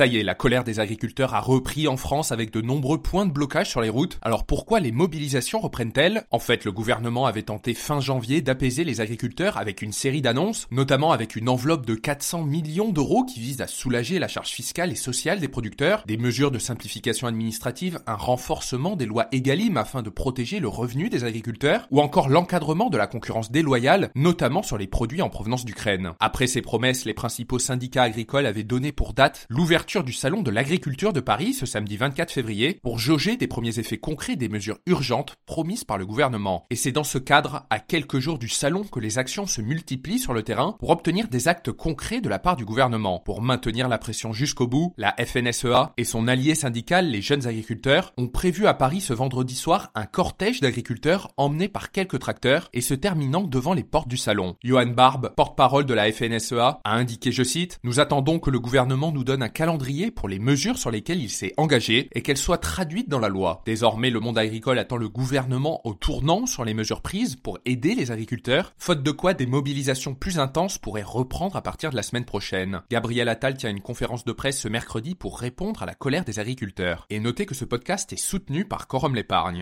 Ça y est, la colère des agriculteurs a repris en France avec de nombreux points de blocage sur les routes. Alors pourquoi les mobilisations reprennent-elles? En fait, le gouvernement avait tenté fin janvier d'apaiser les agriculteurs avec une série d'annonces, notamment avec une enveloppe de 400 millions d'euros qui vise à soulager la charge fiscale et sociale des producteurs, des mesures de simplification administrative, un renforcement des lois Egalim afin de protéger le revenu des agriculteurs, ou encore l'encadrement de la concurrence déloyale, notamment sur les produits en provenance d'Ukraine. Après ces promesses, les principaux syndicats agricoles avaient donné pour date l'ouverture du Salon de l'agriculture de Paris ce samedi 24 février pour jauger des premiers effets concrets des mesures urgentes promises par le gouvernement. Et c'est dans ce cadre, à quelques jours du salon, que les actions se multiplient sur le terrain pour obtenir des actes concrets de la part du gouvernement. Pour maintenir la pression jusqu'au bout, la FNSEA et son allié syndical, les jeunes agriculteurs, ont prévu à Paris ce vendredi soir un cortège d'agriculteurs emmenés par quelques tracteurs et se terminant devant les portes du salon. Johan Barbe, porte-parole de la FNSEA, a indiqué, je cite, Nous attendons que le gouvernement nous donne un calendrier pour les mesures sur lesquelles il s'est engagé et qu'elles soient traduites dans la loi. Désormais, le monde agricole attend le gouvernement au tournant sur les mesures prises pour aider les agriculteurs, faute de quoi des mobilisations plus intenses pourraient reprendre à partir de la semaine prochaine. Gabriel Attal tient une conférence de presse ce mercredi pour répondre à la colère des agriculteurs. Et notez que ce podcast est soutenu par Quorum l'épargne.